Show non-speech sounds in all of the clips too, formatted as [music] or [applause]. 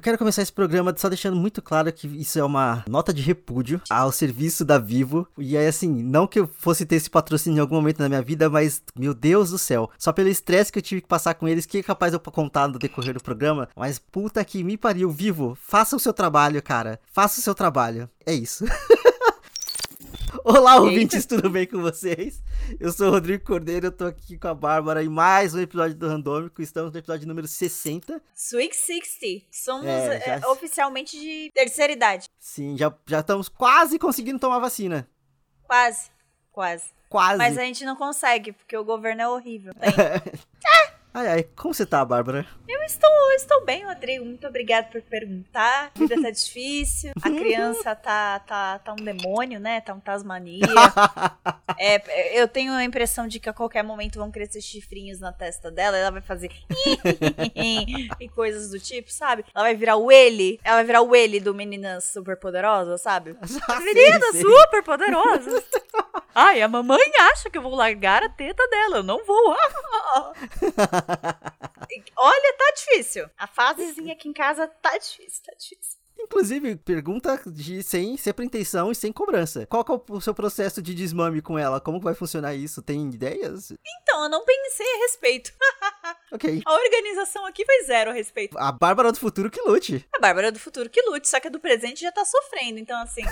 Eu quero começar esse programa só deixando muito claro que isso é uma nota de repúdio ao serviço da Vivo. E é assim, não que eu fosse ter esse patrocínio em algum momento na minha vida, mas, meu Deus do céu, só pelo estresse que eu tive que passar com eles, que é capaz de eu contar no decorrer do programa. Mas puta que me pariu, Vivo, faça o seu trabalho, cara. Faça o seu trabalho. É isso. [laughs] Olá, ouvintes, tudo bem com vocês? Eu sou o Rodrigo Cordeiro, eu tô aqui com a Bárbara em mais um episódio do Randômico. Estamos no episódio número 60. Sweet 60. Somos é, já... é, oficialmente de terceira idade. Sim, já, já estamos quase conseguindo tomar vacina. Quase, quase. Quase. Mas a gente não consegue, porque o governo é horrível. é. [laughs] Ai, ai, como você tá, Bárbara? Eu estou, eu estou bem, Rodrigo. Muito obrigada por perguntar. A vida tá difícil. A criança tá, tá, tá um demônio, né? Tá um tasmania. [laughs] é, eu tenho a impressão de que a qualquer momento vão crescer chifrinhos na testa dela. Ela vai fazer [laughs] e coisas do tipo, sabe? Ela vai virar o ele. Ela vai virar o ele do Meninas Super Poderosas, sabe? [laughs] Meninas super poderosas. Ai, a mamãe acha que eu vou largar a teta dela. Eu não vou. [laughs] Olha, tá difícil. A fasezinha aqui em casa tá difícil, tá difícil. Inclusive, pergunta de sem, sem pretensão e sem cobrança. Qual é o seu processo de desmame com ela? Como vai funcionar isso? Tem ideias? Então, eu não pensei a respeito. [laughs] ok. A organização aqui foi zero a respeito. A Bárbara do futuro que lute. A Bárbara do futuro que lute, só que a do presente já tá sofrendo. Então, assim.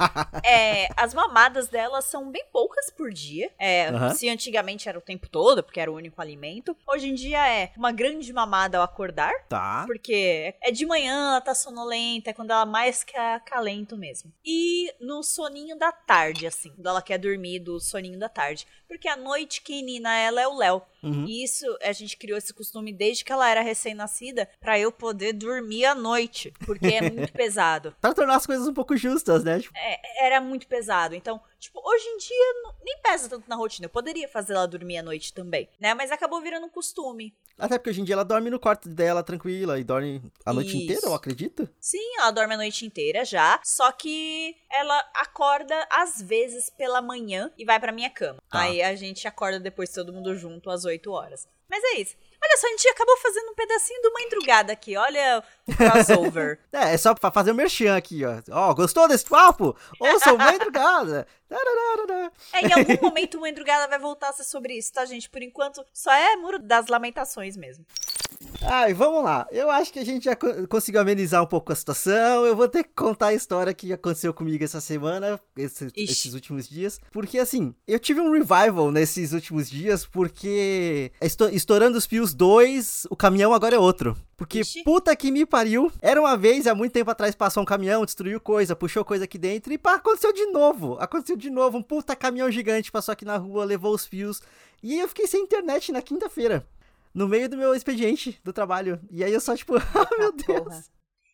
[laughs] é, as mamadas dela são bem poucas por dia. É, Se antigamente era o tempo todo, porque era o único alimento. Hoje em dia é uma grande mamada ao acordar. Tá. Porque é de manhã, ela tá sonolenta, é quando ela mais quer acalento mesmo. E no soninho da tarde, assim, quando ela quer dormir do soninho da tarde. Porque à noite quem nina ela é o Léo. Uhum. E isso, a gente criou esse costume desde que ela era recém-nascida, para eu poder dormir à noite, porque é muito [laughs] pesado. Pra tornar as coisas um pouco justas, né? Tipo... É, era muito pesado. Então, tipo, hoje em dia nem pesa tanto na rotina. Eu poderia fazer ela dormir à noite também, né? Mas acabou virando um costume. Até porque hoje em dia ela dorme no quarto dela tranquila e dorme a noite Isso. inteira, eu acredito. Sim, ela dorme a noite inteira já. Só que ela acorda às vezes pela manhã e vai pra minha cama. Tá. Aí a gente acorda depois todo mundo junto às 8 horas. Mas é isso. Olha só, a gente acabou fazendo um pedacinho de uma endrugada aqui. Olha o crossover. [laughs] é, é só pra fazer o um merchan aqui, ó. Ó, gostou desse papo? Ouça uma endrugada. [laughs] é, em algum momento uma endrugada vai voltar a ser sobre isso, tá, gente? Por enquanto, só é muro das lamentações mesmo. Ai, vamos lá. Eu acho que a gente já conseguiu amenizar um pouco a situação. Eu vou ter que contar a história que aconteceu comigo essa semana, esse, esses últimos dias. Porque, assim, eu tive um revival nesses últimos dias, porque estourando os pios 2, o caminhão agora é outro. Porque Ixi. puta que me pariu. Era uma vez, há muito tempo atrás, passou um caminhão, destruiu coisa, puxou coisa aqui dentro e pá, aconteceu de novo. Aconteceu de novo. Um puta caminhão gigante passou aqui na rua, levou os fios. E eu fiquei sem internet na quinta-feira no meio do meu expediente do trabalho. E aí eu só, tipo, [laughs] ah, meu Deus. Porra.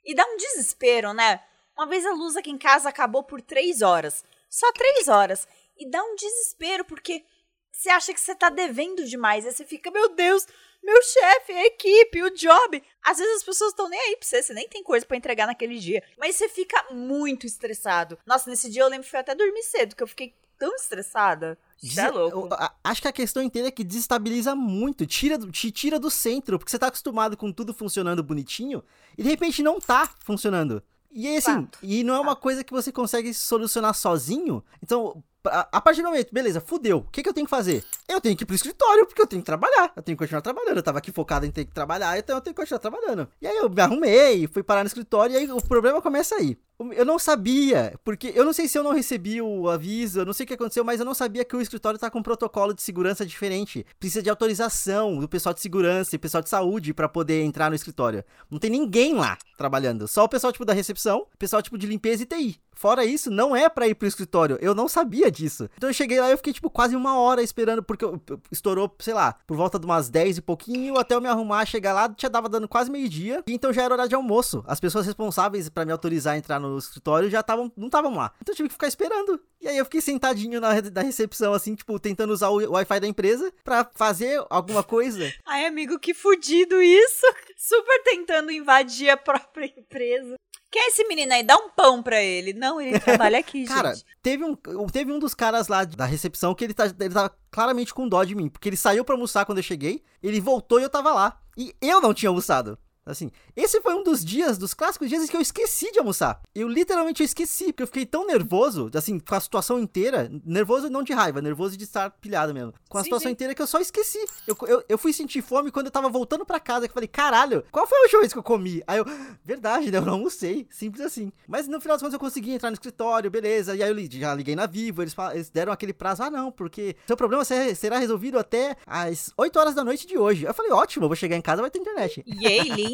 E dá um desespero, né? Uma vez a luz aqui em casa acabou por três horas. Só três horas. E dá um desespero, porque você acha que você tá devendo demais. Aí você fica, meu Deus, meu chefe, a equipe, o job. Às vezes as pessoas estão nem aí pra você, você nem tem coisa para entregar naquele dia. Mas você fica muito estressado. Nossa, nesse dia eu lembro que foi até dormir cedo, que eu fiquei tão estressada. Isso é louco. Acho que a questão inteira é que desestabiliza muito, tira, te tira do centro, porque você tá acostumado com tudo funcionando bonitinho e de repente não tá funcionando. E assim, Fato. e não é uma coisa que você consegue solucionar sozinho. Então, a, partir do momento, beleza, fudeu. O que, que eu tenho que fazer? Eu tenho que ir pro escritório, porque eu tenho que trabalhar. Eu tenho que continuar trabalhando. Eu tava aqui focado em ter que trabalhar, então eu tenho que continuar trabalhando. E aí eu me arrumei, fui parar no escritório, e aí o problema começa aí. Eu não sabia, porque eu não sei se eu não recebi o aviso, eu não sei o que aconteceu, mas eu não sabia que o escritório tá com um protocolo de segurança diferente. Precisa de autorização do pessoal de segurança e pessoal de saúde para poder entrar no escritório. Não tem ninguém lá trabalhando, só o pessoal tipo da recepção, pessoal tipo de limpeza e TI. Fora isso, não é para ir pro escritório. Eu não sabia disso. Então eu cheguei lá e eu fiquei, tipo, quase uma hora esperando, porque estourou, sei lá, por volta de umas 10 e pouquinho, até eu me arrumar, chegar lá, já dava dando quase meio-dia. Então já era hora de almoço. As pessoas responsáveis para me autorizar a entrar no escritório já estavam, não estavam lá. Então eu tive que ficar esperando. E aí eu fiquei sentadinho na, na recepção, assim, tipo, tentando usar o Wi-Fi da empresa para fazer alguma coisa. Ai, amigo, que fudido isso! [laughs] Super tentando invadir a própria empresa. Quem é esse menino aí? Dá um pão pra ele. Não, ele trabalha aqui, [laughs] Cara, gente. teve um, teve um dos caras lá da recepção que ele tá, ele tá claramente com dó de mim. Porque ele saiu pra almoçar quando eu cheguei, ele voltou e eu tava lá. E eu não tinha almoçado. Assim, esse foi um dos dias, dos clássicos dias em que eu esqueci de almoçar. Eu literalmente eu esqueci, porque eu fiquei tão nervoso, assim, com a situação inteira. Nervoso não de raiva, nervoso de estar pilhado mesmo. Com a sim, situação sim. inteira que eu só esqueci. Eu, eu, eu, fui sentir fome quando eu tava voltando pra casa, que eu falei, caralho, qual foi a última vez que eu comi? Aí eu, verdade, né? Eu não almocei. Simples assim. Mas no final das contas eu consegui entrar no escritório, beleza. E aí eu já liguei na Vivo, eles, eles deram aquele prazo, ah, não, porque seu problema será resolvido até às 8 horas da noite de hoje. Eu falei, ótimo, eu vou chegar em casa vai ter internet. Yay, lindo! [laughs]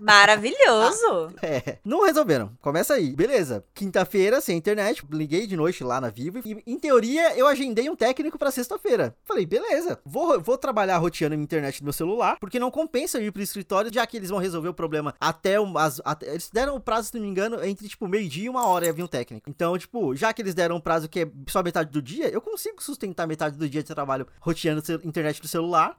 Maravilhoso! Ah, [laughs] é, não resolveram. Começa aí. Beleza. Quinta-feira, sem internet, liguei de noite lá na Vivo e, em teoria, eu agendei um técnico para sexta-feira. Falei, beleza, vou, vou trabalhar roteando a internet do meu celular, porque não compensa ir pro escritório, já que eles vão resolver o problema até, as, até eles deram o prazo, se não me engano, entre, tipo, meio-dia e uma hora ia vir um técnico. Então, tipo, já que eles deram um prazo que é só metade do dia, eu consigo sustentar metade do dia de trabalho roteando a internet do celular.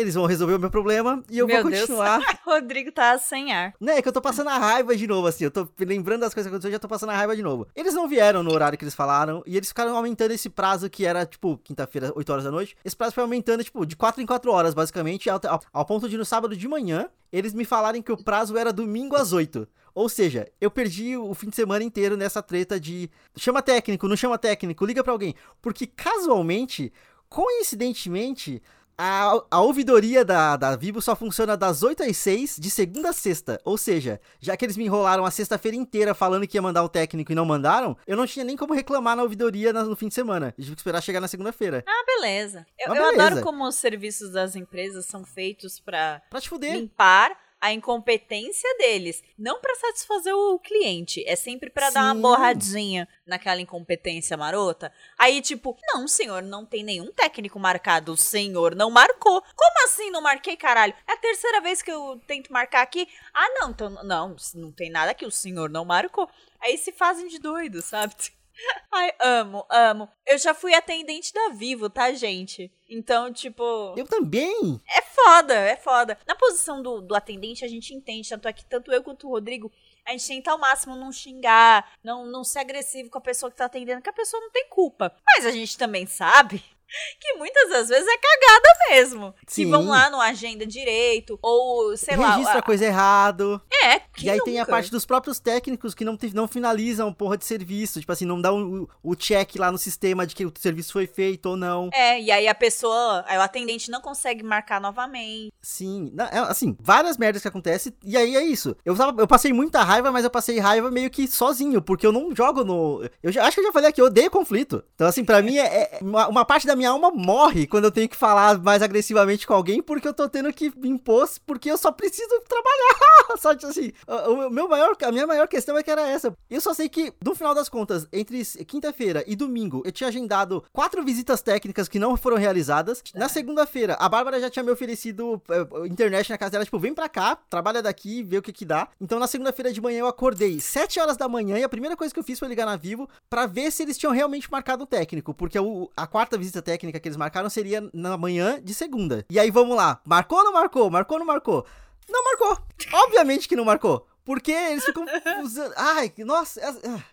Eles vão resolver o meu problema e eu meu vou continuar. Deus. [laughs] Rodrigo tá sem ar. Né, é que eu tô passando a raiva de novo, assim. Eu tô lembrando das coisas que aconteceram, já tô passando a raiva de novo. Eles não vieram no horário que eles falaram e eles ficaram aumentando esse prazo que era, tipo, quinta-feira, 8 horas da noite. Esse prazo foi aumentando, tipo, de 4 em 4 horas, basicamente, ao, ao, ao ponto de no sábado de manhã eles me falarem que o prazo era domingo às 8. Ou seja, eu perdi o fim de semana inteiro nessa treta de chama técnico, não chama técnico, liga para alguém. Porque casualmente, coincidentemente, a, a ouvidoria da, da Vivo só funciona das 8 às 6, de segunda a sexta. Ou seja, já que eles me enrolaram a sexta-feira inteira falando que ia mandar o técnico e não mandaram, eu não tinha nem como reclamar na ouvidoria no, fim de semana. Eu tive que esperar chegar na segunda-feira. Ah, beleza. Eu, ah, beleza. eu adoro como os serviços das empresas são feitos para limpar a incompetência deles, não para satisfazer o cliente, é sempre para dar uma borradinha naquela incompetência marota. Aí tipo, não, senhor, não tem nenhum técnico marcado, o senhor não marcou. Como assim não marquei, caralho? É a terceira vez que eu tento marcar aqui. Ah, não, então não, não tem nada que o senhor não marcou. Aí se fazem de doido, sabe? Ai, amo, amo. Eu já fui atendente da Vivo, tá, gente? Então, tipo. Eu também! É foda, é foda. Na posição do, do atendente, a gente entende, tanto é que tanto eu quanto o Rodrigo, a gente tenta ao máximo não xingar, não, não ser agressivo com a pessoa que tá atendendo, que a pessoa não tem culpa. Mas a gente também sabe [laughs] que muitas das vezes é cagada mesmo. Sim. Se vão lá no agenda direito, ou sei Registra lá. Registra coisa errado. É, E aí nunca? tem a parte dos próprios técnicos que não, não finalizam porra de serviço. Tipo assim, não dá o, o check lá no sistema de que o serviço foi feito ou não. É, e aí a pessoa, aí o atendente não consegue marcar novamente. Sim, é, assim, várias merdas que acontecem. E aí é isso. Eu, tava, eu passei muita raiva, mas eu passei raiva meio que sozinho, porque eu não jogo no. Eu já, acho que eu já falei aqui, eu odeio conflito. Então, assim, para mim é, é uma, uma parte da minha alma morre quando eu tenho que falar mais agressivamente com alguém porque eu tô tendo que me impor porque eu só preciso trabalhar. [laughs] só assim, o meu maior, a minha maior questão é que era essa. Eu só sei que, no final das contas, entre quinta-feira e domingo, eu tinha agendado quatro visitas técnicas que não foram realizadas. Na segunda-feira, a Bárbara já tinha me oferecido uh, internet na casa dela, tipo, vem pra cá, trabalha daqui, vê o que que dá. Então, na segunda-feira de manhã, eu acordei sete horas da manhã e a primeira coisa que eu fiz foi ligar na Vivo para ver se eles tinham realmente marcado o técnico, porque a, a quarta visita técnica que eles marcaram seria na manhã de segunda. E aí vamos lá, marcou ou não marcou? Marcou ou não marcou? Não marcou. Obviamente que não marcou. Porque eles ficam [laughs] usando. Ai, nossa.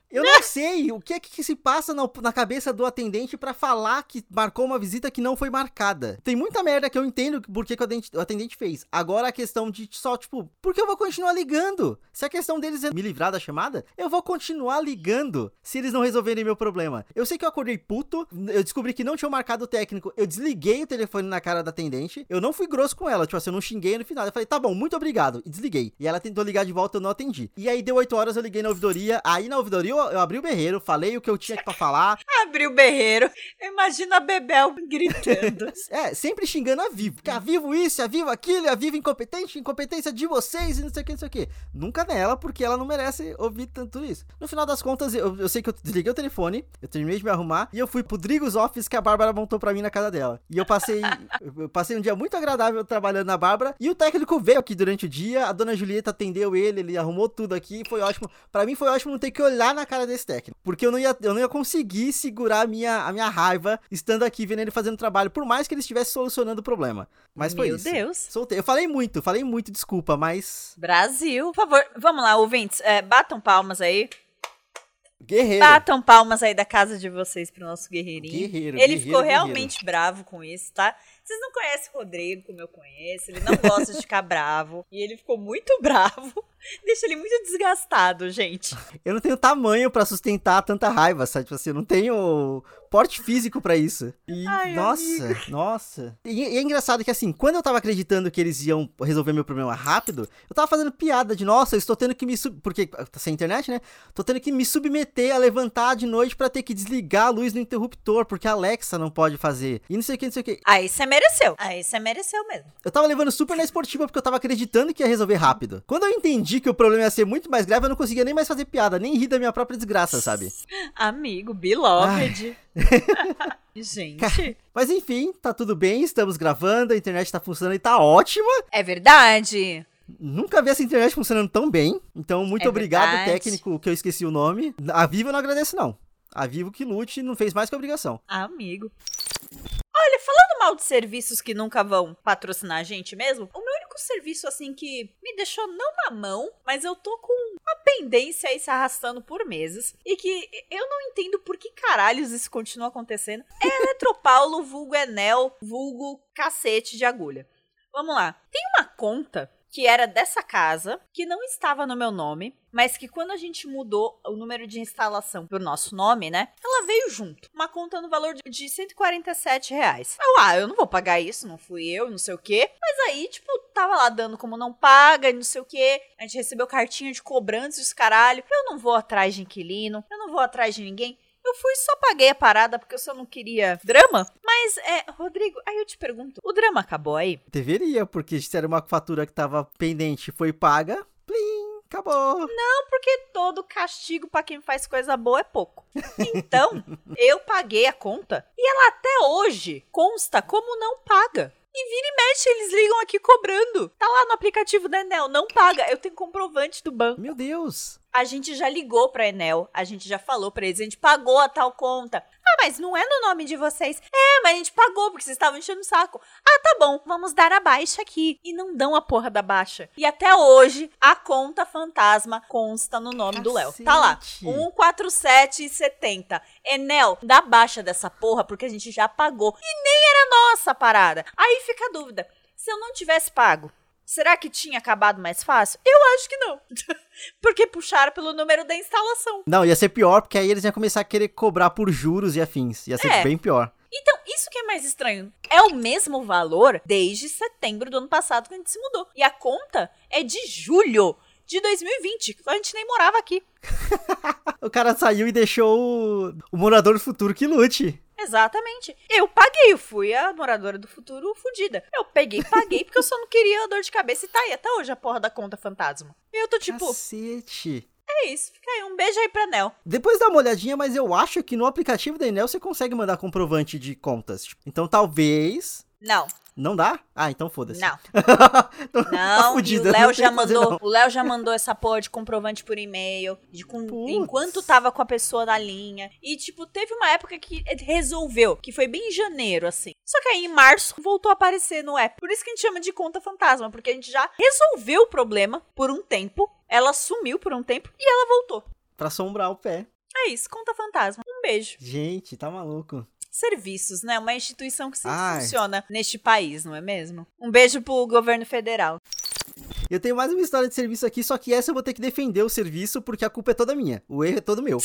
Eu não sei o que é que se passa na, na cabeça do atendente para falar que marcou uma visita que não foi marcada. Tem muita merda que eu entendo por que, que o, atendente, o, atendente, fez. Agora a questão de só, tipo, por que eu vou continuar ligando? Se a questão deles é me livrar da chamada, eu vou continuar ligando se eles não resolverem meu problema. Eu sei que eu acordei puto, eu descobri que não tinha marcado o técnico, eu desliguei o telefone na cara da atendente, eu não fui grosso com ela, tipo assim, eu não xinguei no final. Eu falei, tá bom, muito obrigado, e desliguei. E ela tentou ligar de volta, eu não atendi. E aí deu 8 horas, eu liguei na ouvidoria, aí na ouvidoria eu, eu abri o berreiro, falei o que eu tinha pra falar. [laughs] abri o berreiro. Imagina a Bebel gritando. [laughs] é, sempre xingando a Vivo. Que a Vivo isso, a Vivo aquilo, a Vivo incompetente, incompetência de vocês e não sei o que, não sei o que. Nunca nela, porque ela não merece ouvir tanto isso. No final das contas, eu, eu sei que eu desliguei o telefone, eu terminei de me arrumar e eu fui pro Drigos Office que a Bárbara montou pra mim na casa dela. E eu passei, [laughs] eu passei um dia muito agradável trabalhando na Bárbara e o técnico veio aqui durante o dia, a dona Julieta atendeu ele, ele arrumou tudo aqui, foi ótimo. Para mim foi ótimo não ter que olhar na cara desse técnico, porque eu não ia, eu não ia conseguir segurar a minha, a minha raiva estando aqui vendo ele fazendo trabalho, por mais que ele estivesse solucionando o problema. Mas Meu foi isso. Meu Deus. Soltei. Eu falei muito, falei muito, desculpa, mas. Brasil. Por favor, vamos lá, ouvintes, é, batam palmas aí. Guerreiro. Batam palmas aí da casa de vocês pro nosso guerreirinho. Guerreiro. Ele guerreiro, ficou guerreiro. realmente bravo com isso, tá? Vocês não conhecem o Rodrigo como eu conheço, ele não gosta de ficar bravo. E ele ficou muito [laughs] bravo. [laughs] Deixa ele muito desgastado, gente. Eu não tenho tamanho para sustentar tanta raiva, sabe? Tipo assim, eu não tenho porte físico para isso. E, Ai, nossa, amigo. nossa. E, e, é engraçado que assim, quando eu tava acreditando que eles iam resolver meu problema rápido, eu tava fazendo piada de, nossa, eu estou tendo que me sub... porque tá sem internet, né? Tô tendo que me submeter a levantar de noite para ter que desligar a luz no interruptor, porque a Alexa não pode fazer. E não sei o que, não sei o que. Aí você mereceu. Aí você mereceu mesmo. Eu tava levando super na esportiva porque eu tava acreditando que ia resolver rápido. Quando eu entendi que o problema ia ser muito mais grave, eu não conseguia nem mais fazer piada, nem rir da minha própria desgraça, sabe? Amigo, beloved. [laughs] Gente. Mas enfim, tá tudo bem, estamos gravando, a internet tá funcionando e tá ótima. É verdade. Nunca vi essa internet funcionando tão bem. Então, muito é obrigado, verdade. técnico, que eu esqueci o nome. A Vivo eu não agradeço, não. A Vivo que lute não fez mais que obrigação. Amigo. Olha, falando mal de serviços que nunca vão patrocinar a gente mesmo, o único serviço, assim, que me deixou não na mão, mas eu tô com uma pendência aí se arrastando por meses, e que eu não entendo por que caralhos isso continua acontecendo, é Eletropaulo, vulgo Enel, vulgo cacete de agulha. Vamos lá. Tem uma conta que era dessa casa, que não estava no meu nome, mas que quando a gente mudou o número de instalação pro nosso nome, né? Ela veio junto. Uma conta no valor de 147 reais. Eu, ah, eu não vou pagar isso, não fui eu, não sei o quê. Mas aí, tipo, tava lá dando como não paga e não sei o quê. A gente recebeu cartinha de cobrança dos caralho. Eu não vou atrás de inquilino, eu não vou atrás de ninguém. Eu fui só paguei a parada porque eu só não queria drama. Mas, é, Rodrigo, aí eu te pergunto, o drama acabou aí? Deveria, porque se era uma fatura que tava pendente foi paga, plim, acabou. Não, porque todo castigo para quem faz coisa boa é pouco. Então, [laughs] eu paguei a conta e ela até hoje consta como não paga. E vira e mexe, eles ligam aqui cobrando. Tá lá no aplicativo da Enel, não paga. Eu tenho comprovante do banco. Meu Deus. A gente já ligou pra Enel, a gente já falou pra eles, a gente pagou a tal conta. Ah, mas não é no nome de vocês. É, mas a gente pagou porque vocês estavam enchendo o saco. Ah, tá bom, vamos dar a baixa aqui. E não dão a porra da baixa. E até hoje, a conta fantasma consta no nome Cacete. do Léo. Tá lá, 14770. Enel, dá baixa dessa porra porque a gente já pagou. E nem era nossa parada. Aí fica a dúvida. Se eu não tivesse pago, Será que tinha acabado mais fácil? Eu acho que não. [laughs] porque puxaram pelo número da instalação. Não, ia ser pior, porque aí eles iam começar a querer cobrar por juros e afins. Ia ser é. bem pior. Então, isso que é mais estranho. É o mesmo valor desde setembro do ano passado que a gente se mudou. E a conta é de julho de 2020, a gente nem morava aqui. [laughs] o cara saiu e deixou o, o morador do futuro que lute. Exatamente. Eu paguei, eu fui a moradora do futuro fudida. Eu peguei, paguei, porque eu só não queria dor de cabeça e tá aí até hoje a porra da conta fantasma. E eu tô tipo. Cacete. É isso, fica aí. Um beijo aí pra Nel. Depois dá uma olhadinha, mas eu acho que no aplicativo da Enel você consegue mandar comprovante de contas. Então talvez. Não, não dá? Ah, então foda-se. Não. [laughs] Tá não, tá o Léo já mandou, o Léo já mandou essa porra de comprovante por e-mail, de com, enquanto tava com a pessoa na linha. E tipo, teve uma época que resolveu, que foi bem em janeiro assim. Só que aí em março voltou a aparecer no app. Por isso que a gente chama de conta fantasma, porque a gente já resolveu o problema por um tempo. Ela sumiu por um tempo e ela voltou. Pra assombrar o pé. É isso, conta fantasma. Um beijo. Gente, tá maluco serviços, né? Uma instituição que sempre Ai. funciona neste país, não é mesmo? Um beijo pro governo federal. Eu tenho mais uma história de serviço aqui, só que essa eu vou ter que defender o serviço porque a culpa é toda minha. O erro é todo meu.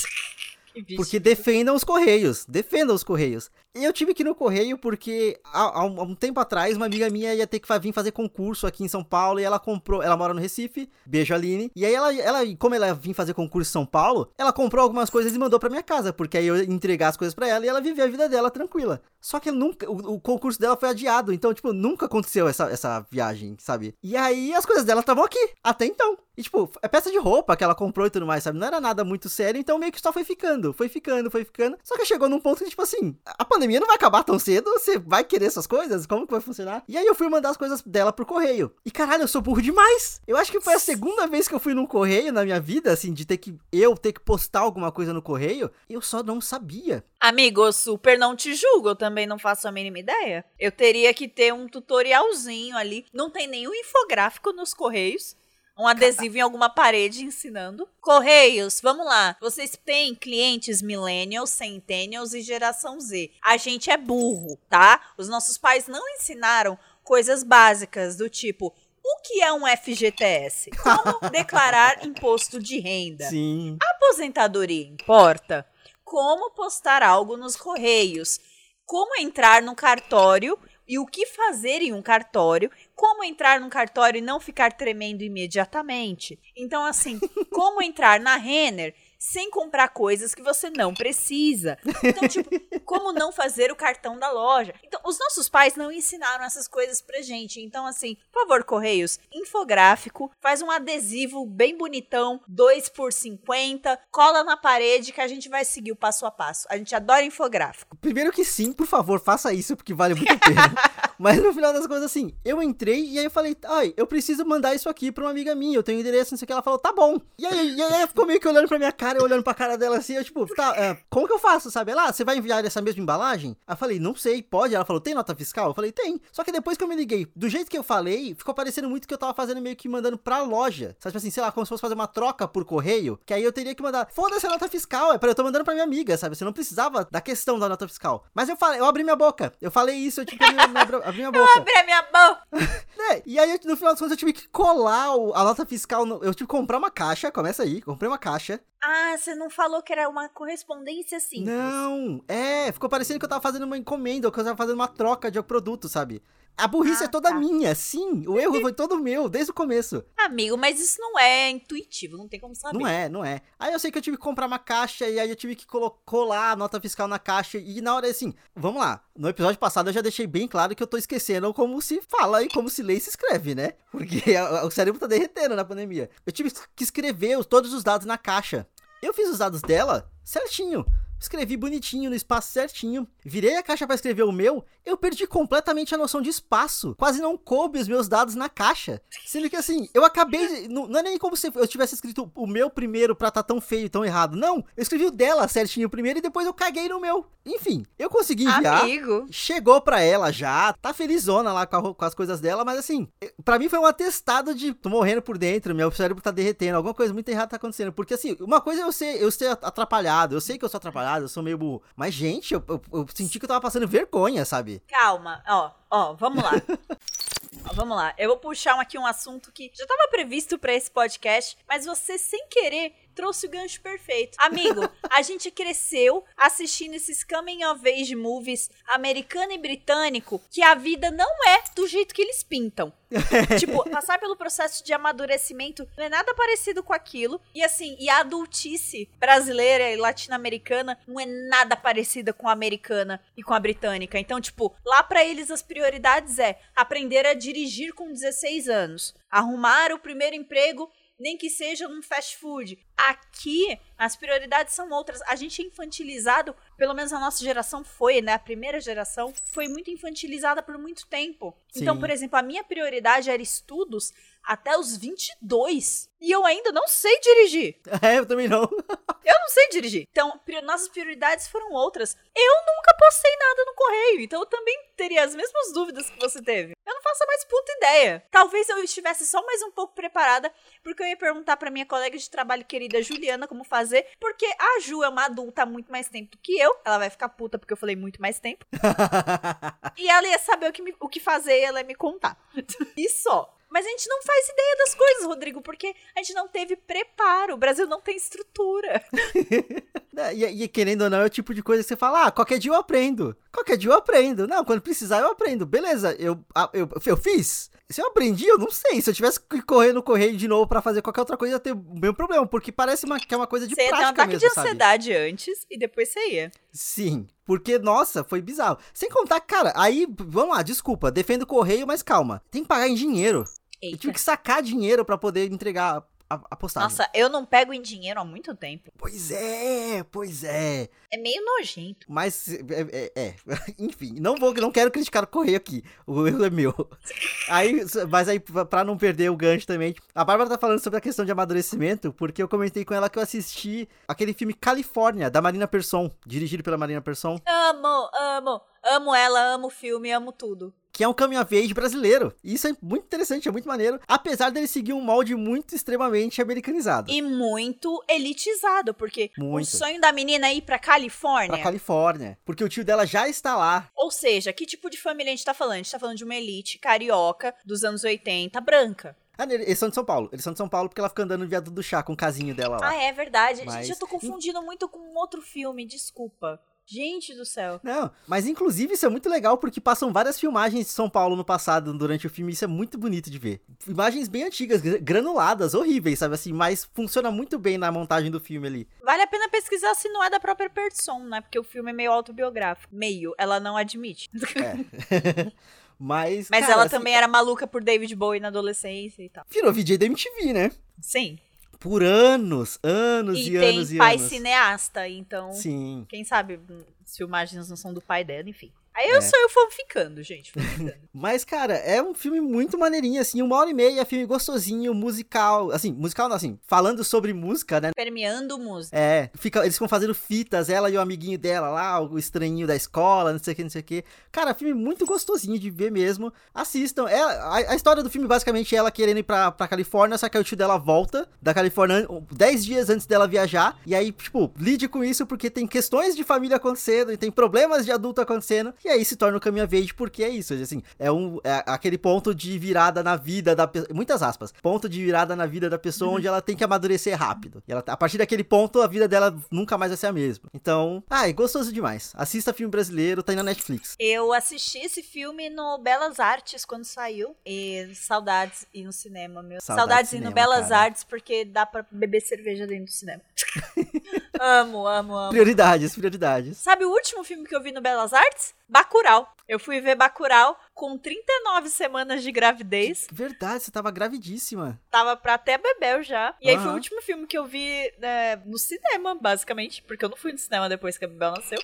Porque defendam os Correios. Defendam os Correios. E eu tive que ir no Correio porque há, há, um, tempo atrás uma amiga minha ia ter que vir fazer concurso aqui em São Paulo e ela comprou. Ela mora no Recife. Beijo, Aline. E aí ela, ela como ela vinha fazer concurso em São Paulo, ela comprou algumas coisas e mandou pra minha casa. Porque aí eu entregar as coisas para ela e ela vivia a vida dela tranquila. Só que nunca. O, o, concurso dela foi adiado. Então, tipo, nunca aconteceu essa, essa viagem, sabe? E aí as coisas dela estavam aqui. Até então. E, tipo, é peça de roupa que ela comprou e tudo mais, sabe? Não era nada muito sério, então meio que só foi ficando, foi ficando, foi ficando. Só que chegou num ponto que, tipo assim, a pandemia não vai acabar tão cedo, você vai querer essas coisas? Como que vai funcionar? E aí eu fui mandar as coisas dela pro correio. E caralho, eu sou burro demais! Eu acho que foi a segunda vez que eu fui num correio na minha vida, assim, de ter que. Eu ter que postar alguma coisa no correio, eu só não sabia. Amigo, eu super não te julgo, eu também não faço a mínima ideia. Eu teria que ter um tutorialzinho ali. Não tem nenhum infográfico nos correios um adesivo em alguma parede ensinando. Correios, vamos lá. Vocês têm clientes millennials, centennials e geração Z. A gente é burro, tá? Os nossos pais não ensinaram coisas básicas do tipo o que é um FGTS? Como [laughs] declarar imposto de renda? Sim. Aposentadoria importa? Como postar algo nos correios? Como entrar no cartório e o que fazer em um cartório? Como entrar num cartório e não ficar tremendo imediatamente? Então, assim, [laughs] como entrar na Renner sem comprar coisas que você não precisa. Então, tipo, [laughs] como não fazer o cartão da loja? Então, os nossos pais não ensinaram essas coisas pra gente. Então, assim, por favor, Correios, infográfico, faz um adesivo bem bonitão, 2 por 50, cola na parede que a gente vai seguir o passo a passo. A gente adora infográfico. Primeiro que sim, por favor, faça isso, porque vale muito a pena. [laughs] Mas no final das contas, assim, eu entrei e aí eu falei, ai, eu preciso mandar isso aqui pra uma amiga minha, eu tenho endereço, não sei o que. Ela falou, tá bom. E aí, e aí ela ficou meio que olhando pra minha cara, eu olhando pra cara dela assim, eu tipo, tá, é, como que eu faço, sabe? Ela, ah, você vai enviar essa mesma embalagem? Aí eu falei, não sei, pode? Ela falou, tem nota fiscal? Eu falei, tem. Só que depois que eu me liguei, do jeito que eu falei, ficou parecendo muito que eu tava fazendo meio que mandando pra loja. Sabe tipo assim, sei lá, como se fosse fazer uma troca por correio, que aí eu teria que mandar, foda-se a nota fiscal, é pra eu tô mandando pra minha amiga, sabe? Você não precisava da questão da nota fiscal. Mas eu falei, eu abri minha boca. Eu falei isso, eu tipo, abri, abri minha [laughs] boca. Eu abri a minha boca. [laughs] é, e aí, no final das contas, eu tive que colar o, a nota fiscal. No, eu tive que comprar uma caixa, começa aí, comprei uma caixa. Ah, você não falou que era uma correspondência simples. Não, é, ficou parecendo que eu tava fazendo uma encomenda, ou que eu tava fazendo uma troca de produto, sabe? A burrice ah, é toda tá. minha, sim. O erro foi todo meu, desde o começo. Amigo, mas isso não é intuitivo, não tem como saber. Não é, não é. Aí eu sei que eu tive que comprar uma caixa e aí eu tive que colar a nota fiscal na caixa. E na hora assim, vamos lá. No episódio passado eu já deixei bem claro que eu tô esquecendo como se fala e como se lê e se escreve, né? [laughs] Porque o cérebro tá derretendo na pandemia. Eu tive que escrever todos os dados na caixa. Eu fiz os dados dela certinho escrevi bonitinho no espaço certinho. Virei a caixa para escrever o meu, eu perdi completamente a noção de espaço. Quase não coube os meus dados na caixa. Sendo que assim, eu acabei. De, não, não, é nem como se eu tivesse escrito o meu primeiro pra tá tão feio, tão errado. Não, eu escrevi o dela certinho primeiro e depois eu caguei no meu. Enfim, eu consegui enviar. Amigo. Chegou pra ela já, tá felizona lá com, a, com as coisas dela, mas assim, para mim foi um atestado de tô morrendo por dentro, meu cérebro tá derretendo, alguma coisa muito errada tá acontecendo. Porque assim, uma coisa é eu ser, eu ser atrapalhado, eu sei que eu sou atrapalhado eu sou meio burro. Mas, gente, eu, eu, eu senti que eu tava passando vergonha, sabe? Calma, ó, ó, vamos lá. [laughs] ó, vamos lá. Eu vou puxar aqui um assunto que já estava previsto para esse podcast, mas você, sem querer, trouxe o gancho perfeito. Amigo, a gente cresceu assistindo esses coming of age movies americano e britânico que a vida não é do jeito que eles pintam. [laughs] tipo, passar pelo processo de amadurecimento não é nada parecido com aquilo. E assim, e a adultice brasileira e latino-americana não é nada parecida com a americana e com a britânica. Então, tipo, lá para eles as prioridades é aprender a dirigir com 16 anos, arrumar o primeiro emprego nem que seja num fast food. Aqui, as prioridades são outras. A gente é infantilizado, pelo menos a nossa geração foi, né? A primeira geração foi muito infantilizada por muito tempo. Então, Sim. Então, por exemplo, a minha prioridade era estudos até os 22. E eu ainda não sei dirigir. [laughs] É, eu também não. [laughs] eu não sei dirigir. Então, nossas prioridades foram outras. Eu nunca postei nada no correio, então eu também teria as mesmas dúvidas que você teve. Eu não faço mais puta ideia. Talvez eu estivesse só mais um pouco preparada, porque eu ia perguntar para minha colega de trabalho querida Juliana como fazer, porque a Ju é uma adulta há muito mais tempo do que eu. Ela vai ficar puta porque eu falei muito mais tempo. [laughs] e ela ia saber o que, me, o que fazer e ela ia me contar. [laughs] e só. Mas a gente não faz ideia das coisas, Rodrigo, porque a gente não teve preparo. O Brasil não tem estrutura. [laughs] E, e, querendo ou não, é o tipo de coisa que você fala: ah, qualquer dia eu aprendo. Qualquer dia eu aprendo. Não, quando precisar eu aprendo. Beleza, eu, eu, eu fiz. Se eu aprendi, eu não sei. Se eu tivesse que correr no correio de novo para fazer qualquer outra coisa, ia ter o mesmo problema, porque parece uma, que é uma coisa de você prática mesmo, Você ia ter um ataque de ansiedade sabe? antes e depois você ia. Sim, porque, nossa, foi bizarro. Sem contar, cara, aí, vamos lá, desculpa, defendo o correio, mas calma. Tem que pagar em dinheiro. Eita. Eu tive que sacar dinheiro para poder entregar a, a postagem. Nossa, eu não pego em dinheiro há muito tempo. Pois é, pois é. É meio nojento. Mas, é, é, é. [laughs] enfim, não vou, não quero criticar o correio aqui. O erro é meu. [laughs] Aí, mas aí, pra não perder o gancho também, a Bárbara tá falando sobre a questão de amadurecimento, porque eu comentei com ela que eu assisti aquele filme Califórnia, da Marina Persson, dirigido pela Marina Persson. Amo, amo. Amo ela, amo o filme, amo tudo que é um coming of age brasileiro. E isso é muito interessante, é muito maneiro. Apesar dele seguir um molde muito extremamente americanizado. E muito elitizado, porque muito. o sonho da menina é ir pra Califórnia. Pra Califórnia. Porque o tio dela já está lá. Ou seja, que tipo de família a gente tá falando? A gente tá falando de uma elite carioca dos anos 80, branca. Ah, eles são de São Paulo. Eles são de São Paulo porque ela fica andando no viaduto do chá com o casinho dela lá. Ah, é verdade. Mas... Gente, eu tô confundindo muito com um outro filme, desculpa. Gente do céu. Não, mas inclusive isso é muito legal porque passam várias filmagens de São Paulo no passado durante o filme, isso é muito bonito de ver. Imagens bem antigas, granuladas, horríveis, sabe assim, mas funciona muito bem na montagem do filme ali. Vale a pena pesquisar se não é da própria Person, né? Porque o filme é meio autobiográfico. Meio, ela não admite. É. [laughs] Mas, Mas cara, ela assim, também era maluca por David Bowie na adolescência e tal. Virou VJ da MTV, né? Sim por anos, anos e, e anos e anos. E tem pai cineasta, então. Sim. Quem sabe as filmagens não são do pai dela, enfim. Aí eu é. sou eu fanficando, gente. [laughs] Mas, cara, é um filme muito maneirinho, assim, uma hora e meia, filme gostosinho, musical. Assim, musical não, assim, falando sobre música, né? Permeando música. É, fica, eles ficam fazendo fitas, ela e o amiguinho dela lá, o estranhinho da escola, não sei o que, não sei o que. Cara, filme muito gostosinho de ver mesmo. Assistam. É, a, a história do filme, basicamente, é ela querendo ir pra, pra Califórnia, só que o tio dela volta da Califórnia 10 dias antes dela viajar. E aí, tipo, lide com isso porque tem questões de família acontecendo e tem problemas de adulto acontecendo. E aí se torna o caminho verde porque é isso, assim, é um é aquele ponto de virada na vida da pessoa, muitas aspas, ponto de virada na vida da pessoa uhum. onde ela tem que amadurecer rápido. E ela, a partir daquele ponto a vida dela nunca mais vai ser a mesma. Então, ai, gostoso demais. Assista filme brasileiro, tá aí na Netflix. Eu assisti esse filme no Belas Artes quando saiu e saudades ir no cinema, meu. Saudades, saudades ir no Belas cara. Artes porque dá para beber cerveja dentro do cinema. [laughs] amo, amo, amo. Prioridades, prioridades. Sabe o último filme que eu vi no Belas Artes? Bacurau. Eu fui ver Bacurau com 39 semanas de gravidez. Verdade, você tava gravidíssima. Tava pra até bebel já. E uhum. aí foi o último filme que eu vi né, no cinema, basicamente. Porque eu não fui no cinema depois que a Bebel nasceu.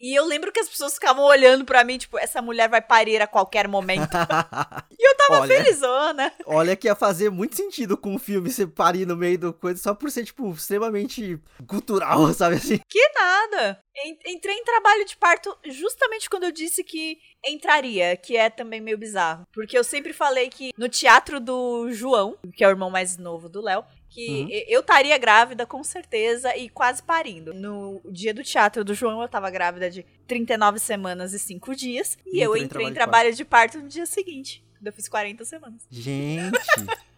E eu lembro que as pessoas ficavam olhando para mim, tipo, essa mulher vai parir a qualquer momento. [laughs] e eu tava olha, felizona. Olha que ia fazer muito sentido com o filme você parir no meio do coisa só por ser, tipo, extremamente cultural, [laughs] sabe assim? Que nada! Entrei em trabalho de parto justamente quando eu disse que entraria, que é também meio bizarro. Porque eu sempre falei que no teatro do João, que é o irmão mais novo do Léo, que uhum. eu estaria grávida com certeza e quase parindo. No dia do teatro do João, eu tava grávida de 39 semanas e 5 dias. E, e eu entrei em trabalho, de, parto. de parto no dia seguinte. Eu fiz 40 semanas. Gente! [laughs]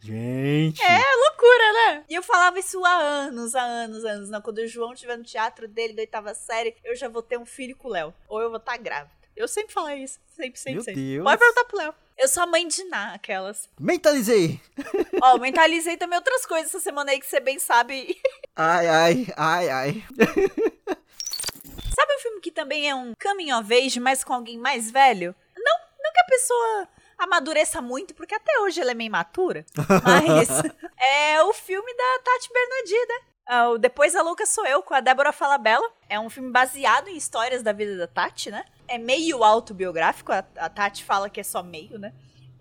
Gente! É loucura, né? E eu falava isso há anos, há anos, anos. Não, quando o João estiver no teatro dele, da oitava série, eu já vou ter um filho com o Léo. Ou eu vou estar tá grávida. Eu sempre falo isso. Sempre, sempre, Meu sempre. Deus. Pode perguntar pro Léo. Eu sou a mãe de Ná, aquelas. Mentalizei! Ó, oh, mentalizei também outras coisas essa semana aí que você bem sabe. Ai, ai, ai, ai. Sabe um filme que também é um coming of age, mas com alguém mais velho? Não, não que a pessoa amadureça muito, porque até hoje ela é meio imatura. Mas [laughs] é o filme da Tati Bernardi, né? Uh, Depois a Louca Sou Eu, com a Débora Falabella. É um filme baseado em histórias da vida da Tati, né? É meio autobiográfico, a, a Tati fala que é só meio, né?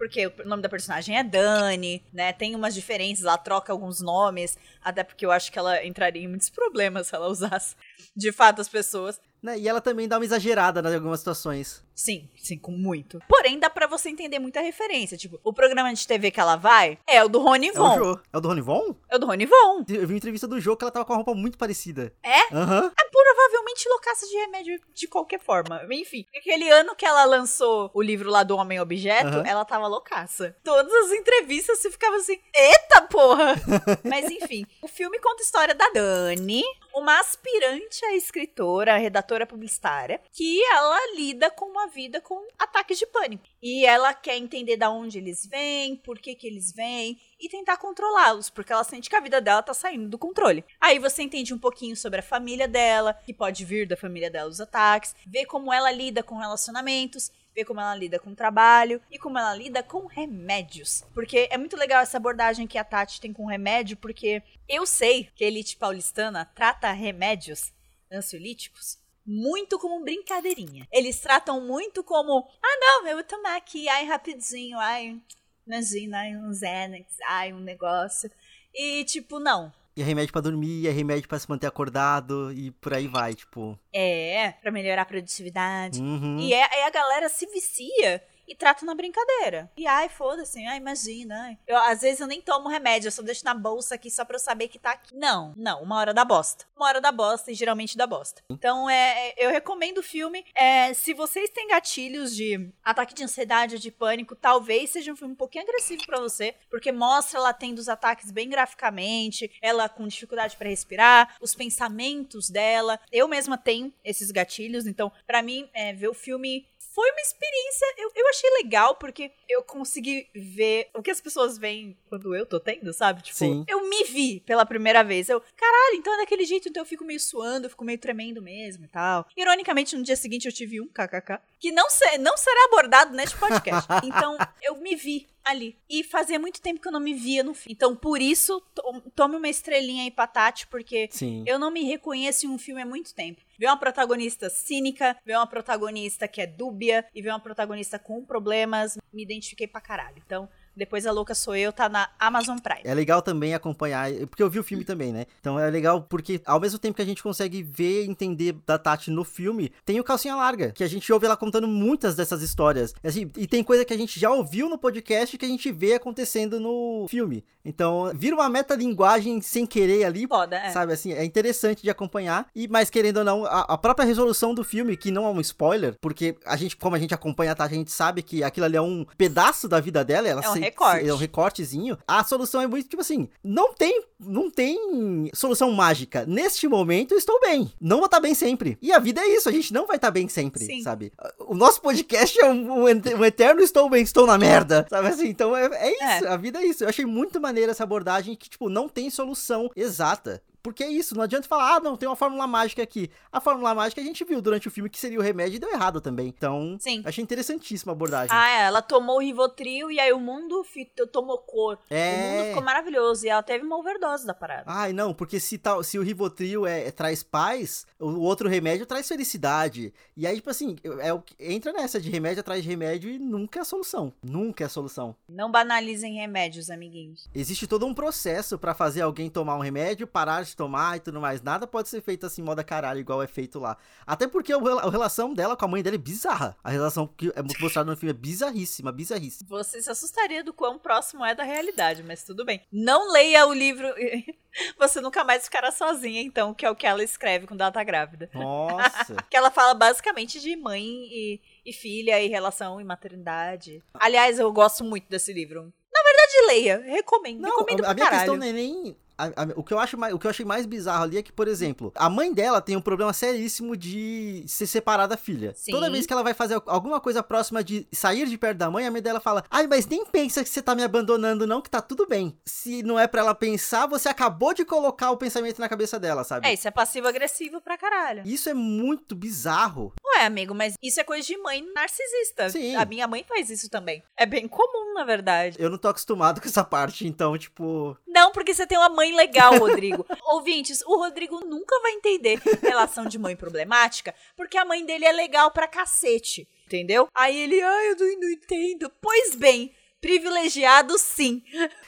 porque o nome da personagem é Dani, né? Tem umas diferenças, ela troca alguns nomes, até porque eu acho que ela entraria em muitos problemas se ela usasse de fato as pessoas. Né? E ela também dá uma exagerada em algumas situações. Sim, sim, com muito. Porém, dá para você entender muita referência. Tipo, o programa de TV que ela vai é o do Rony Von. É o, é o do Rony Von? É o do Rony Von. Eu vi uma entrevista do jogo que ela tava com uma roupa muito parecida. É? Aham. Uhum. É provavelmente loucaça de remédio de qualquer forma. Enfim, aquele ano que ela lançou o livro lá do Homem Objeto, uhum. ela tava loucaça. Todas as entrevistas você ficava assim, eita porra! [laughs] Mas enfim, o filme conta a história da Dani, uma aspirante a escritora, a redatora publicitária, que ela lida com uma vida com ataques de pânico. E ela quer entender da onde eles vêm, por que que eles vêm e tentar controlá-los, porque ela sente que a vida dela tá saindo do controle. Aí você entende um pouquinho sobre a família dela, que pode vir da família dela os ataques, vê como ela lida com relacionamentos, ver como ela lida com trabalho e como ela lida com remédios. Porque é muito legal essa abordagem que a Tati tem com remédio, porque eu sei que a elite paulistana trata remédios ansiolíticos muito como brincadeirinha. Eles tratam muito como, ah não, eu vou tomar aqui, ai rapidinho, ai, imagina, ai um Xanax, ai um negócio. E tipo, não, E é remédio para dormir, é remédio para se manter acordado e por aí vai, tipo. É, para melhorar a produtividade. Uhum. E é, aí a galera se vicia e trata na brincadeira. E ai, foda-se, ai, imagina. Ai. Eu, às vezes eu nem tomo remédio, eu só deixo na bolsa aqui só pra eu saber que tá aqui. Não, não, uma hora da bosta. Uma hora da bosta e geralmente da bosta. Então, é, é, eu recomendo o filme. É, se vocês têm gatilhos de ataque de ansiedade ou de pânico, talvez seja um filme um pouquinho agressivo para você, porque mostra ela tendo os ataques bem graficamente, ela com dificuldade para respirar, os pensamentos dela. Eu mesma tenho esses gatilhos, então, para mim, é, ver o filme foi uma experiência. Eu, eu achei legal, porque eu consegui ver o que as pessoas veem quando eu tô tendo, sabe? Tipo, Sim. eu me vi pela primeira vez. Eu, caralho, então é daquele jeito, então eu fico meio suando, eu fico meio tremendo mesmo e tal. Ironicamente, no dia seguinte eu tive um kkk, que não, se, não será abordado neste podcast. [laughs] Então, eu me vi ali. E fazia muito tempo que eu não me via no filme. Então, por isso, to tome uma estrelinha aí pra Tati, porque Sim. eu não me reconheço em um filme há muito tempo. Ver uma protagonista cínica, ver uma protagonista que é dúbia e ver uma protagonista com problemas, me identifiquei pra caralho. Então, depois a louca sou eu, tá na Amazon Prime. É legal também acompanhar, porque eu vi o filme também, né? Então é legal porque ao mesmo tempo que a gente consegue ver e entender da Tati no filme, tem o Calcinha Larga, que a gente ouve ela contando muitas dessas histórias. Assim, e tem coisa que a gente já ouviu no podcast que a gente vê acontecendo no filme. Então, vira uma metalinguagem sem querer ali, Foda, é. sabe assim, é interessante de acompanhar. E mais querendo ou não, a, a própria resolução do filme, que não é um spoiler, porque a gente, como a gente acompanha a Tati, a gente sabe que aquilo ali é um pedaço da vida dela, ela É um recorte. é um recortezinho. A solução é muito tipo assim, não tem, não tem solução mágica. Neste momento estou bem. Não vou estar bem sempre. E a vida é isso, a gente não vai estar bem sempre, Sim. sabe? O nosso podcast é um, um ete- eterno estou bem, estou na merda, sabe assim? Então é, é isso, a vida é isso. Eu achei muito maneira essa abordagem que, tipo, não tem solução exata. Porque é isso, não adianta falar, ah, não, tem uma fórmula mágica aqui. A fórmula mágica a gente viu durante o filme que seria o remédio e deu errado também. Então, Sim. achei interessantíssima a abordagem. Ah, é, ela tomou o Rivotril e aí o mundo tomou cor. O mundo é. ficou maravilhoso e ela teve uma overdose da parada. Ai, não, porque se, tal, se o Rivotril é, é- traz paz, o outro remédio traz felicidade. E aí, tipo assim, é o que- entra nessa de remédio atrás de remédio e nunca é a solução. Nunca é a solução. Não banalizem remédios, amiguinhos. Existe todo um processo pra fazer alguém tomar um remédio, parar de tomar e tudo mais. Nada pode ser feito assim, moda caralho, igual é feito lá. Até porque a relação dela com a mãe dela é bizarra. A relação que é mostrada no filme é bizarríssima, bizarríssima. Você se assustaria do quão próximo é da realidade, mas tudo bem. Não leia o livro. [laughs] Você nunca mais ficará sozinha, então, que é o que ela escreve com data grávida. Nossa. [laughs] Que ela fala basicamente de mãe e, e filha e relação e maternidade. Aliás, eu gosto muito desse livro. Na verdade, leia. Recomendo. Não, recomendo a, pra a minha caralho. questão não é nem. A- a- o, que eu acho mais, o que eu achei mais bizarro ali é que, por exemplo, a mãe dela tem um problema seríssimo de se separar da filha. Sim. Toda vez que ela vai fazer alguma coisa próxima de sair de perto da mãe, a mãe dela fala: Ai, mas nem pensa que você tá me abandonando, não, que tá tudo bem. Se não é pra ela pensar, você acabou de colocar o pensamento na cabeça dela, sabe? É, isso é passivo-agressivo pra caralho. Isso é muito bizarro. Ué, amigo, mas isso é coisa de mãe narcisista. Sim. A minha mãe faz isso também. É bem comum, na verdade. Eu não tô acostumado com essa parte, então, tipo. Não, porque você tem uma mãe legal, Rodrigo. [laughs] Ouvintes, o Rodrigo nunca vai entender relação de mãe problemática, porque a mãe dele é legal pra cacete, entendeu? Aí ele, ai, eu não, não entendo. Pois bem, privilegiado sim.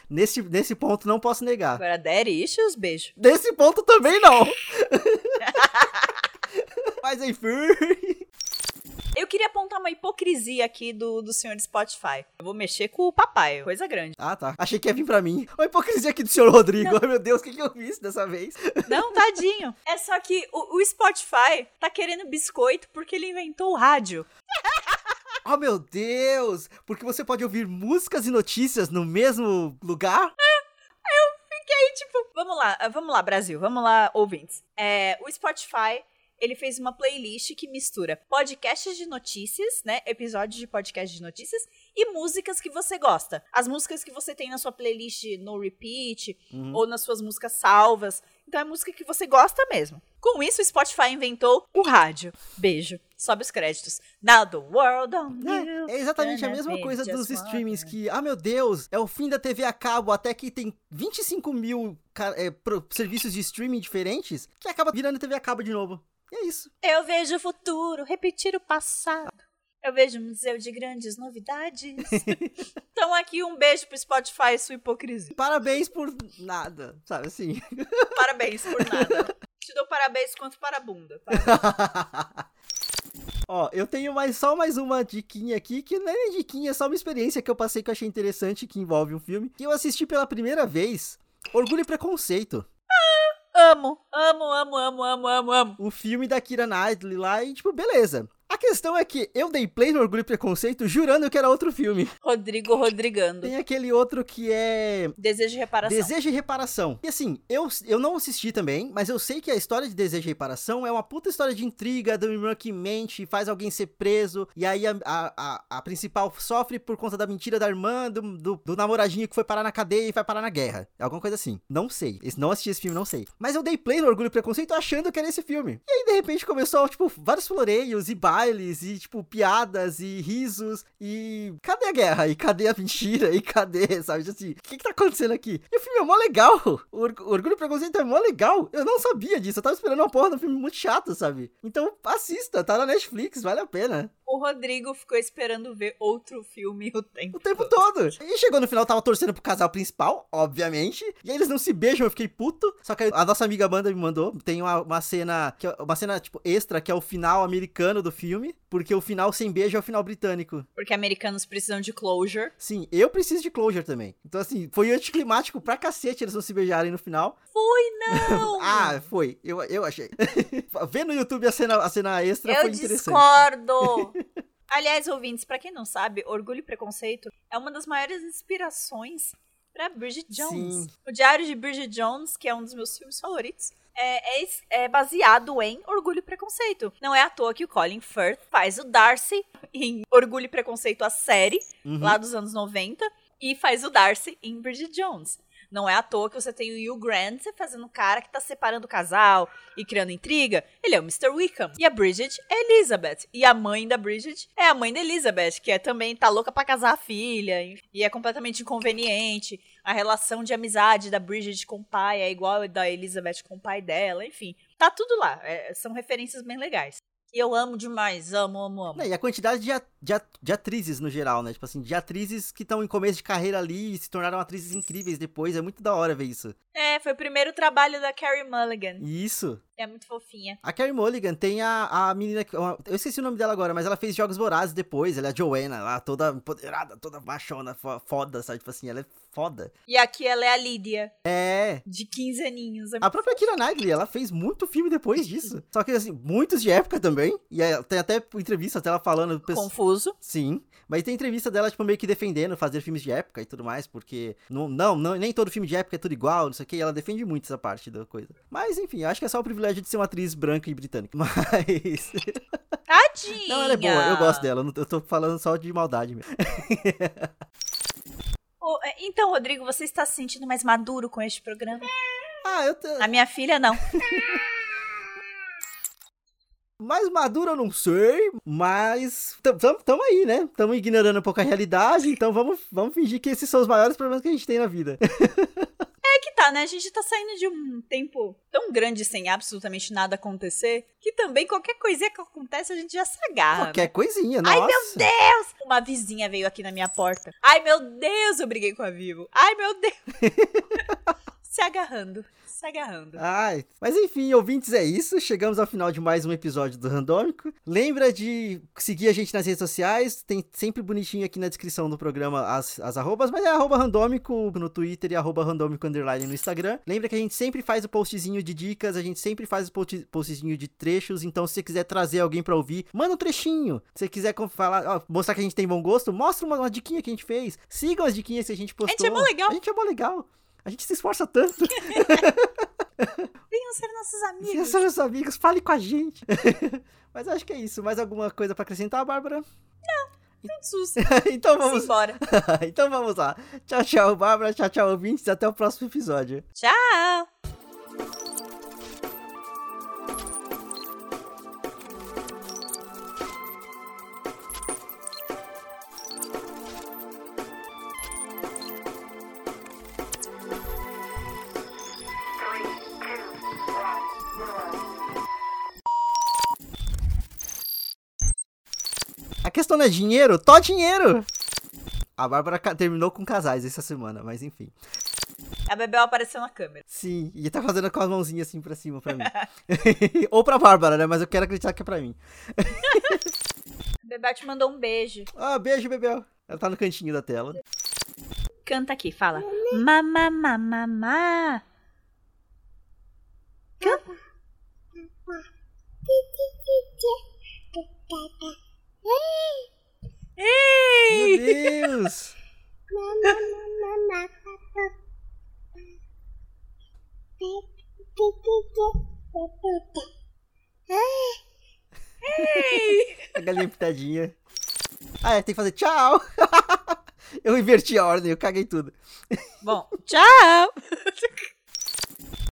Nesse, nesse ponto não posso negar. Agora, daddy issues, beijo. Nesse ponto também não. [laughs] Mas enfim. Eu queria apontar uma hipocrisia aqui do, do senhor Spotify. Eu vou mexer com o papai, coisa grande. Ah, tá. Achei que ia vir pra mim. Uma hipocrisia aqui do senhor Rodrigo. Ai, meu Deus, o que, que eu fiz dessa vez? Não, tadinho. [laughs] É só que o, o Spotify tá querendo biscoito porque ele inventou o rádio. [laughs] Oh, meu Deus! Porque você pode ouvir músicas e notícias no mesmo lugar? [laughs] Fiquei tipo, vamos lá, vamos lá, Brasil, vamos lá, ouvintes. É, o Spotify, ele fez uma playlist que mistura podcasts de notícias, né? Episódios de podcast de notícias e músicas que você gosta. As músicas que você tem na sua playlist no repeat Uhum. ou nas suas músicas salvas. Então é música que você gosta mesmo. Com isso, o Spotify inventou o rádio. Beijo. Sobe os créditos. Now the world on you. É, é exatamente a mesma coisa dos streamings que, ah meu Deus, é o fim da TV a cabo, até que tem 25 mil é, pro- serviços de streaming diferentes, que acaba virando TV a cabo de novo. E é isso. Eu vejo o futuro repetir o passado. Eu vejo um museu de grandes novidades. [laughs] então aqui um beijo pro Spotify, sua hipocrisia. Parabéns por nada, sabe assim? [laughs] Parabéns por nada. [laughs] Te dou parabéns quanto para a bunda. Ó, eu tenho mais, só mais uma diquinha aqui, que não é nem diquinha, é só uma experiência que eu passei que eu achei interessante, que envolve um filme, que eu assisti pela primeira vez, Orgulho e Preconceito. Amo, amo, amo, amo, amo, amo, amo. O filme da Kira Knightley lá e, tipo, beleza. A questão é que eu dei play no Orgulho e Preconceito jurando que era outro filme. Rodrigo Rodrigando. Tem aquele outro que é. Desejo de reparação. Desejo de reparação. E assim, eu, eu não assisti também, mas eu sei que a história de Desejo de reparação é uma puta história de intriga do irmão que mente, faz alguém ser preso, e aí a, a, a, a principal sofre por conta da mentira da irmã, do, do, do, namoradinho que foi parar na cadeia e vai parar na guerra. Alguma coisa assim. Não sei. Não assisti esse filme, não sei. Mas eu dei play no Orgulho e Preconceito achando que era esse filme. E aí, de repente, começou, tipo, vários floreios e bailes e, tipo, piadas e risos e... Cadê a guerra? E cadê a mentira? E cadê, sabe? Assim, o que que tá acontecendo aqui? E o filme é mó legal. O Orgulho e Preconceito é mó legal. Eu não sabia disso. Eu tava esperando uma porra de um filme muito chato, sabe? Então, assista. Tá na Netflix. Vale a pena. O Rodrigo ficou esperando ver outro filme o tempo O tempo todo. E chegou no final, tava torcendo pro casal principal, obviamente. E aí eles não se beijam, eu fiquei puto. Só que a nossa amiga Amanda me mandou. Tem uma, uma cena, que é uma cena, tipo, extra, que é o final americano do filme. Porque o final sem beijo é o final britânico. Porque americanos precisam de closure. Sim, eu preciso de closure também. Então, assim, foi anticlimático pra cacete eles não se beijarem no final. Foi, [laughs] não! ah, foi. Eu, eu achei. [laughs] Vê no YouTube a cena, a cena extra eu foi interessante. discordo! [laughs] Aliás, ouvintes, para quem não sabe, Orgulho e Preconceito é uma das maiores inspirações para Bridget Jones. Sim. O Diário de Bridget Jones, que é um dos meus filmes favoritos, é, é, é, baseado em Orgulho e Preconceito. Não é à toa que o Colin Firth faz o Darcy em Orgulho e Preconceito, a série, Uhum. lá dos anos 90, e faz o Darcy em Bridget Jones. Não é à toa que você tem o Hugh Grant fazendo o cara que tá separando o casal e criando intriga. Ele é o Mr. Wickham. E a Bridget é Elizabeth. E a mãe da Bridget é a mãe da Elizabeth, que é também tá louca pra casar a filha. E é completamente inconveniente. A relação de amizade da Bridget com o pai é igual a da Elizabeth com o pai dela. Enfim, tá tudo lá. É, são referências bem legais. E eu amo demais, amo, amo, amo. Não, e a quantidade de, a- de, a- de atrizes no geral, né? Tipo assim, de atrizes que estão em começo de carreira ali e se tornaram atrizes incríveis depois. É muito da hora ver isso. É, foi o primeiro trabalho da Carrie Mulligan. Isso. É muito fofinha. A Carrie Mulligan tem a, a menina. que- uma- Eu esqueci o nome dela agora, mas ela fez Jogos Vorazes depois. Ela é a Joanna lá, toda empoderada, toda machona, fo- foda, sabe? Tipo assim, ela é foda. E aqui ela é a Lídia, É. de 15 aninhos. É A própria Kira Knightley, ela fez muito filme depois disso. Só que, assim, muitos de época também. E aí, tem até entrevista dela falando. Confuso. Sim. Mas tem entrevista dela, tipo, meio que defendendo fazer filmes de época e tudo mais, porque não, não, não- nem todo filme de época é tudo igual, não sei o que, ela defende muito essa parte da coisa. Mas, enfim, acho que é só o privilégio de ser uma atriz branca e britânica. [laughs] Mas. Tadinha! Não, ela é boa, eu gosto dela, eu tô falando só de maldade mesmo. [laughs] É, Então, Rodrigo, você está se sentindo mais maduro com este programa? Ah, eu tô. A minha filha, não. [laughs] Mais maduro eu não sei, mas tam- tam- tamo aí, né? Tamo ignorando um pouco a realidade, então vamos, vamos fingir que esses são os maiores problemas que a gente tem na vida. [laughs] Que tá, né? A gente tá saindo de um tempo tão grande sem absolutamente nada acontecer, que também qualquer coisinha que acontece a gente já se agarra. Qualquer coisinha, nossa. Ai, meu Deus! Uma vizinha veio aqui na minha porta. Ai, meu Deus, eu briguei com a Vivo. Ai, meu Deus! [laughs] se agarrando, se agarrando. Ai, mas enfim, ouvintes, é isso. Chegamos ao final de mais um episódio do Randômico. Lembra de seguir a gente nas redes sociais. Tem sempre bonitinho aqui na descrição do programa as, as arrobas, mas é arroba randômico no Twitter e arroba randômico underline no Instagram. Lembra que a gente sempre faz o postzinho de dicas, a gente sempre faz o post- postzinho de trechos. Então, se você quiser trazer alguém pra ouvir, manda um trechinho. Se você quiser falar, ó, mostrar que a gente tem bom gosto, mostra uma, uma diquinha que a gente fez. Sigam as diquinhas que a gente postou. gente é mó legal. A gente é mó legal. A gente se esforça tanto. [laughs] Venham ser nossos amigos. Venha ser meus amigos, fale com a gente. [laughs] Mas acho que é isso. Mais alguma coisa pra acrescentar, Bárbara? Susto. [laughs] então vamos. Simbora. então vamos lá. Tchau, tchau, Bárbara. Tchau, tchau, ouvintes. Até o próximo episódio. Tchau! Não é dinheiro? Tó dinheiro! A Bárbara terminou com casais essa semana, mas enfim. A Bebel apareceu na câmera. Sim, e tá fazendo com as mãozinhas assim pra cima pra mim. [laughs] Ou pra Bárbara, né? Mas eu quero acreditar que é pra mim. [laughs] a Bebel te mandou um beijo. Ah, beijo, Bebel. Ela tá no cantinho da tela. Canta aqui, fala. Mamá, mamá, mamá. Canta. Ei! Meu Deus! A galinha pitadinha. Ah, é, tem que fazer tchau! [laughs] Eu inverti a ordem, eu caguei tudo. Bom, tchau! [laughs]